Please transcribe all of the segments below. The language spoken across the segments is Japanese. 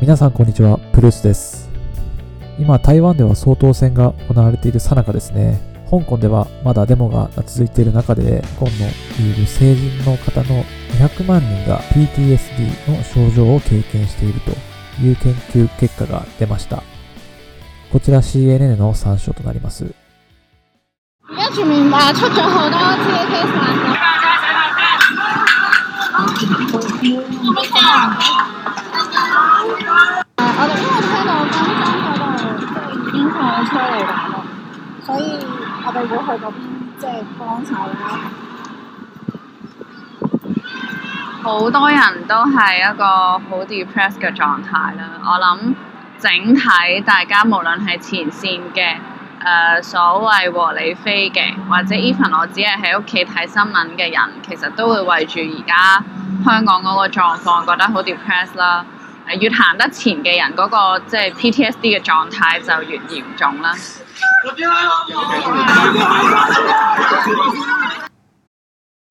皆さんこんにちは、プルースです。今、台湾では総統選が行われている最中ですね。香港ではまだデモが続いている中で、今のいる成人の方の200万人が PTSD の症状を経験しているという研究結果が出ました。こちら CNN の参照となります。我哋因為聽到金鐘嗰度即係已經放咗出嚟玩咯，所以我哋會去嗰邊即係幫手啦。好多人都係一個好 depressed 嘅狀態啦。我諗整體大家無論係前線嘅誒、所謂和你飛嘅，或者 even 我只係喺屋企睇新聞嘅人，其實都會為住而家香港嗰個狀況覺得好 depressed 啦。越行得前嘅人嗰、個即係 PTSD 嘅狀態就越嚴重啦。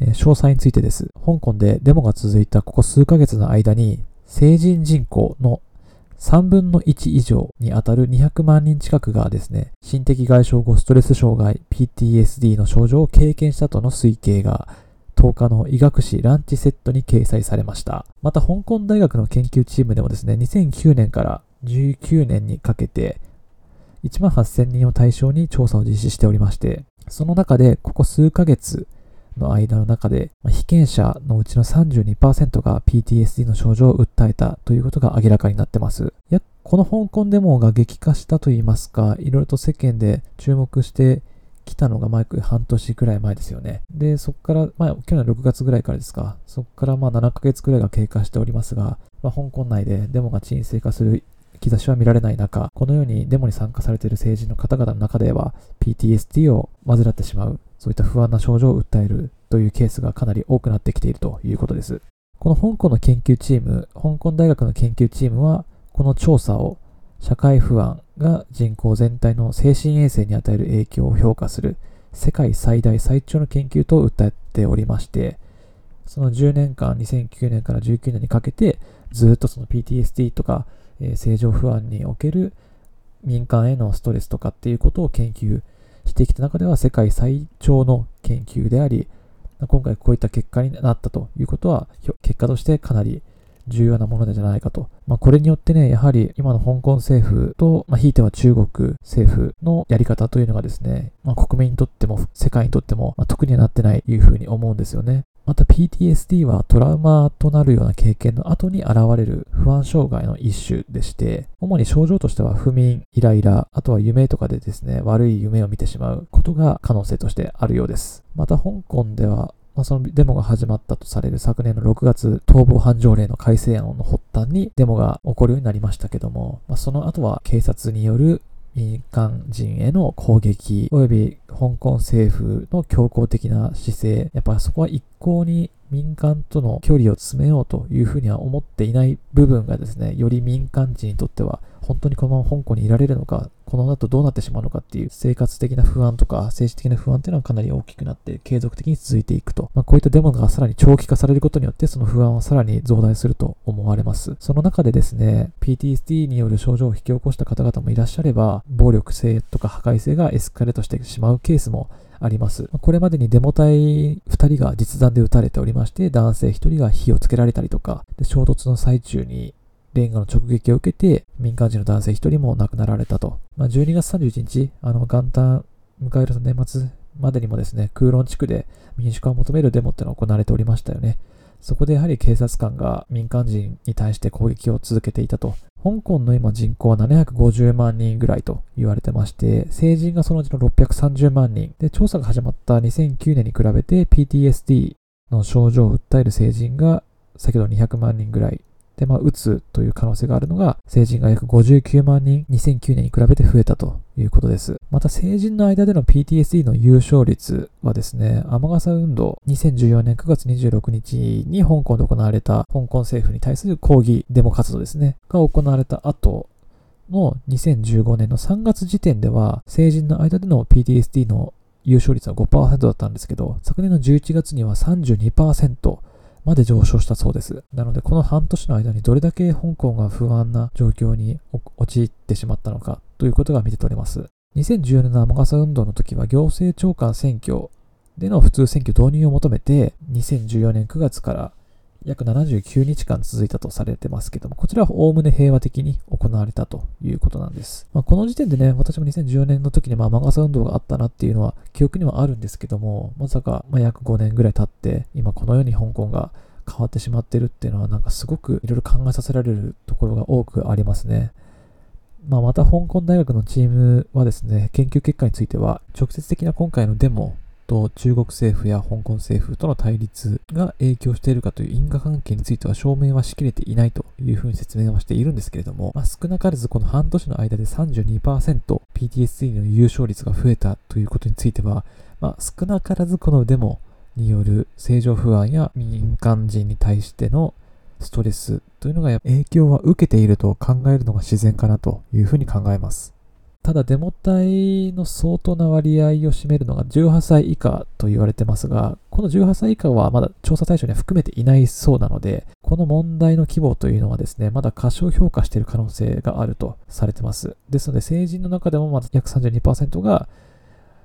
え詳細についてです。香港でデモが続いたここ数ヶ月の間に、成人人口の3分の1以上にあたる200万人近くがですね、心的外傷後ストレス障害 PTSD の症状を経験したとの推計が10日の医学誌ランチセットに掲載されました。また香港大学の研究チームでもですね、2009年から19年にかけて1万8000人を対象に調査を実施しておりまして、その中でここ数ヶ月の間の中で、被験者のうちの32%が PTSD の症状を訴えたということが明らかになってます。この香港デモが激化したといいますか、いろいろと世間で注目してきたのがマイク半年くらい前ですよね。で、そこから、まあ、去年6月ぐらいからですか、そこからまあ7ヶ月くらいが経過しておりますが、まあ、香港内でデモが沈静化する兆しは見られない中、このようにデモに参加されている成人の方々の中では、PTSD を患ってしまう、そういった不安な症状を訴えるというケースがかなり多くなってきているということです。この香港の研究チーム、香港大学の研究チームは、この調査を社会不安が人口全体の精神衛生に与える影響を評価する世界最大最長の研究と訴えておりまして、その10年間、2009年から19年にかけて、ずっとその PTSD とか、えー正常不安における民間へのストレスとかっていうことを研究してきた中では世界最長の研究であり、今回こういった結果になったということは、結果としてかなり重要なものじゃないかと。まあ、これによってね、やはり今の香港政府と、まあ、ひいては中国政府のやり方というのがですね、まあ、国民にとっても世界にとっても、まあ、得にはなってないというふうに思うんですよね。また PTSD はトラウマとなるような経験の後に現れる不安障害の一種でして、主に症状としては不眠、イライラ、あとは夢とかでですね、悪い夢を見てしまうことが可能性としてあるようです。また香港では、まあ、そのデモが始まったとされる昨年の6月、逃亡犯条例の改正案の発端にデモが起こるようになりましたけども、まあ、その後は警察による民間人への攻撃、及び香港政府の強硬的な姿勢、やっぱそこは一向に民間との距離を詰めようというふうには思っていない部分がですね、より民間人にとっては本当にこのまま香港にいられるのか、この後どうなってしまうのかっていう生活的な不安とか政治的な不安っていうのはかなり大きくなって継続的に続いていくと。まあ、こういったデモがさらに長期化されることによってその不安はさらに増大すると思われます。その中でですね、PTSD による症状を引き起こした方々もいらっしゃれば、暴力性とか破壊性がエスカレートしてしまうケースもあります。これまでにデモ隊2人が実弾で撃たれておりまして、男性1人が火をつけられたりとか、で衝突の最中にレンガの直撃を受けて、民間人の男性1人も亡くなられたと。まあ、12月31日、あの、元旦迎える年末までにもですね、空論地区で民主化を求めるデモってのが行われておりましたよね。そこでやはり警察官が民間人に対して攻撃を続けていたと。香港の今人口は750万人ぐらいと言われてまして、成人がそのうちの630万人。で、調査が始まった2009年に比べて PTSD の症状を訴える成人が先ほど200万人ぐらい。で、まあ、うつという可能性があるのが、成人が約59万人、2009年に比べて増えたということです。また、成人の間での PTSD の優勝率はですね、雨傘運動、2014年9月26日に香港で行われた香港政府に対する抗議デモ活動ですね、が行われた後の2015年の3月時点では、成人の間での PTSD の優勝率は5%だったんですけど、昨年の11月には32%、まで上昇したそうです。なので、この半年の間にどれだけ香港が不安な状況に陥ってしまったのかということが見て取れます。2014年の雨傘運動の時は行政長官選挙での普通選挙導入を求めて、2014年9月から約79日間続いたとされてますけども、こちらはおおむね平和的に行われたということなんです。まあ、この時点でね、私も2014年の時にまあ、マガサ運動があったなっていうのは記憶にはあるんですけども、まさかま約5年ぐらい経って、今このように香港が変わってしまってるっていうのはなんかすごくいろいろ考えさせられるところが多くありますね。まあ、また香港大学のチームはですね、研究結果については、直接的な今回のデモと中国政府や香港政府との対立が影響しているかという因果関係については証明はしきれていないというふうに説明はしているんですけれども、まあ、少なからずこの半年の間で32% PTSD の優勝率が増えたということについては、まあ、少なからずこのデモによる政情不安や民間人に対してのストレスというのが影響は受けていると考えるのが自然かなというふうに考えます。ただデモ隊の相当な割合を占めるのが18歳以下と言われてますが、この18歳以下はまだ調査対象には含めていないそうなので、この問題の規模というのはですね、まだ過小評価している可能性があるとされてます。ですので、成人の中でもまず約32%が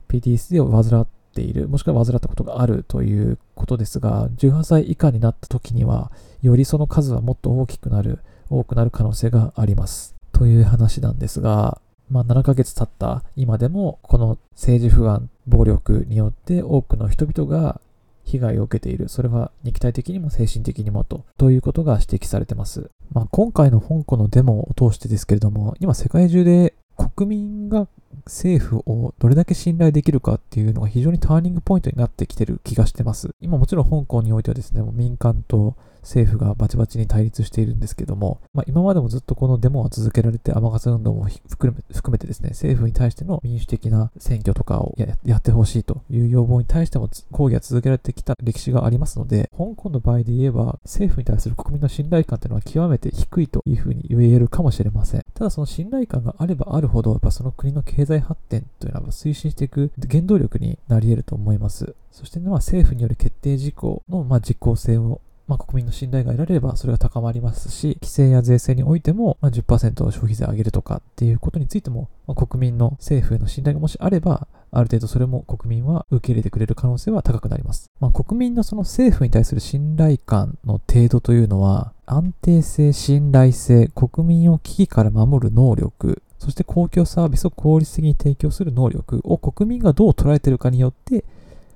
PTSD を患っている、もしくは患ったことがあるということですが、18歳以下になった時には、よりその数はもっと大きくなる、多くなる可能性があります。という話なんですが、まあ、7ヶ月経った今でも、この政治不安、暴力によって多くの人々が被害を受けている。それは肉体的にも精神的にもと、ということが指摘されてます。まあ、今回の香港のデモを通してですけれども、今世界中で国民が政府をどれだけ信頼できるかっていうのが非常にターニングポイントになってきてる気がしてます。今もちろん香港においてはですね、もう民間と政府がバチバチに対立しているんですけども、まあ、今までもずっとこのデモは続けられて、雨傘運動も含めてですね、政府に対しての民主的な選挙とかをやってほしいという要望に対しても抗議が続けられてきた歴史がありますので、香港の場合で言えば、政府に対する国民の信頼感というのは極めて低いというふうに言えるかもしれません。ただその信頼感があればあるほど、やっぱその国の経済発展というのは推進していく原動力になり得ると思います。そして、ね、まあ、政府による決定事項のまあ実効性をまあ、国民の信頼が得られればそれが高まりますし、規制や税制においても、まあ、10%消費税上げるとかっていうことについても、まあ、国民の政府への信頼がもしあれば、ある程度それも国民は受け入れてくれる可能性は高くなります。まあ、国民のその政府に対する信頼感の程度というのは、安定性、信頼性、国民を危機から守る能力、そして公共サービスを効率的に提供する能力を国民がどう捉えているかによって、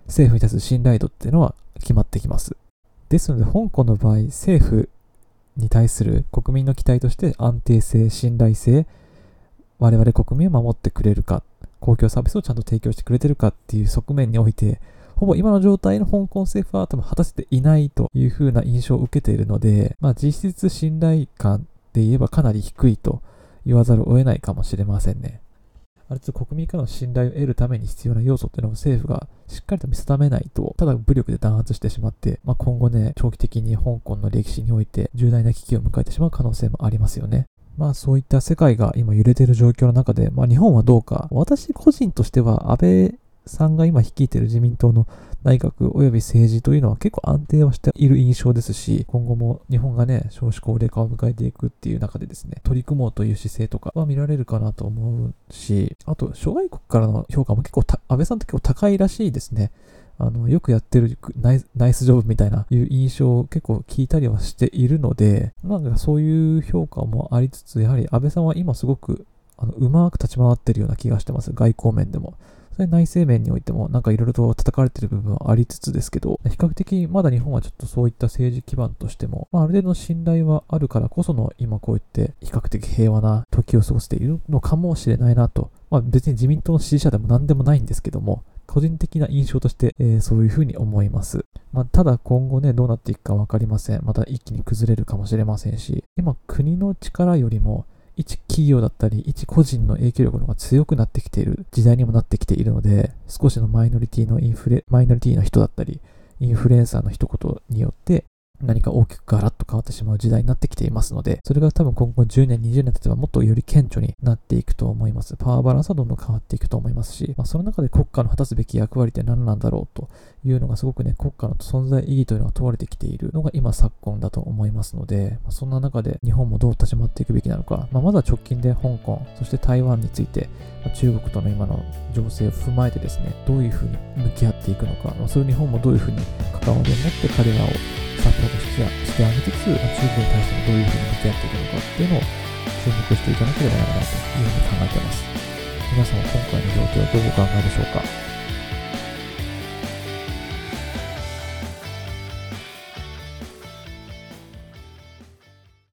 政府に対する信頼度っていうのは決まってきます。ですので、香港の場合、政府に対する国民の期待として安定性、信頼性、我々国民を守ってくれるか、公共サービスをちゃんと提供してくれてるかっていう側面において、ほぼ今の状態の香港政府は多分果たせていないという風な印象を受けているので、まあ実質信頼感で言えばかなり低いと言わざるを得ないかもしれませんね。ある程度国民からの信頼を得るために必要な要素っていうのを政府がしっかりと見定めないと、ただ武力で弾圧してしまって、まあ、今後ね、長期的に香港の歴史において重大な危機を迎えてしまう可能性もありますよね。まあそういった世界が今揺れている状況の中で、まあ日本はどうか、私個人としては安倍さんが今率いている自民党の内閣及び政治というのは結構安定はしている印象ですし、今後も日本がね、少子高齢化を迎えていくっていう中でですね、取り組もうという姿勢とかは見られるかなと思うし、あと、諸外国からの評価も結構、安倍さんって結構高いらしいですね。あの、よくやってるナイスジョブみたいないう印象を結構聞いたりはしているので、なんかそういう評価もありつつ、やはり安倍さんは今すごくあのうまく立ち回ってるような気がしてます。外交面でも。それ内政面においてもなんかいろいろと叩かれてる部分はありつつですけど、比較的まだ日本はちょっとそういった政治基盤としても、まあ、ある程度の信頼はあるからこその今こうやって比較的平和な時を過ごしているのかもしれないなと。まあ別に自民党の支持者でも何でもないんですけども、個人的な印象として、えー、そういうふうに思います。まあ、ただ今後ね、どうなっていくかわかりません。また一気に崩れるかもしれませんし、今国の力よりも一企業だったり、一個人の影響力の方が強くなってきている時代にもなってきているので、少しのマイノリティのインフレ、マイノリティの人だったり、インフルエンサーの一言によって、何か大きくガラッと変わってしまう時代になってきていますので、それが多分今後10年、20年経てばもっとより顕著になっていくと思います。パワーバランスはどんどん変わっていくと思いますし、まあ、その中で国家の果たすべき役割って何なんだろうというのがすごくね、国家の存在意義というのが問われてきているのが今昨今だと思いますので、まあ、そんな中で日本もどう立ち回っていくべきなのか、まあ、まずは直近で香港、そして台湾について、ま中国との今の情勢を踏まえてですね、どういうふうに向き合っていくのか、まあ、それ日本もどういうふうに関わりを持って彼らをサポートしてしてあげつつ、まあ、中国に対してもどういうふうに向き合っていくのかっていうのを注目していかなければならないというふうに考えています。皆さんは今回の状況はどうお考えでしょうか？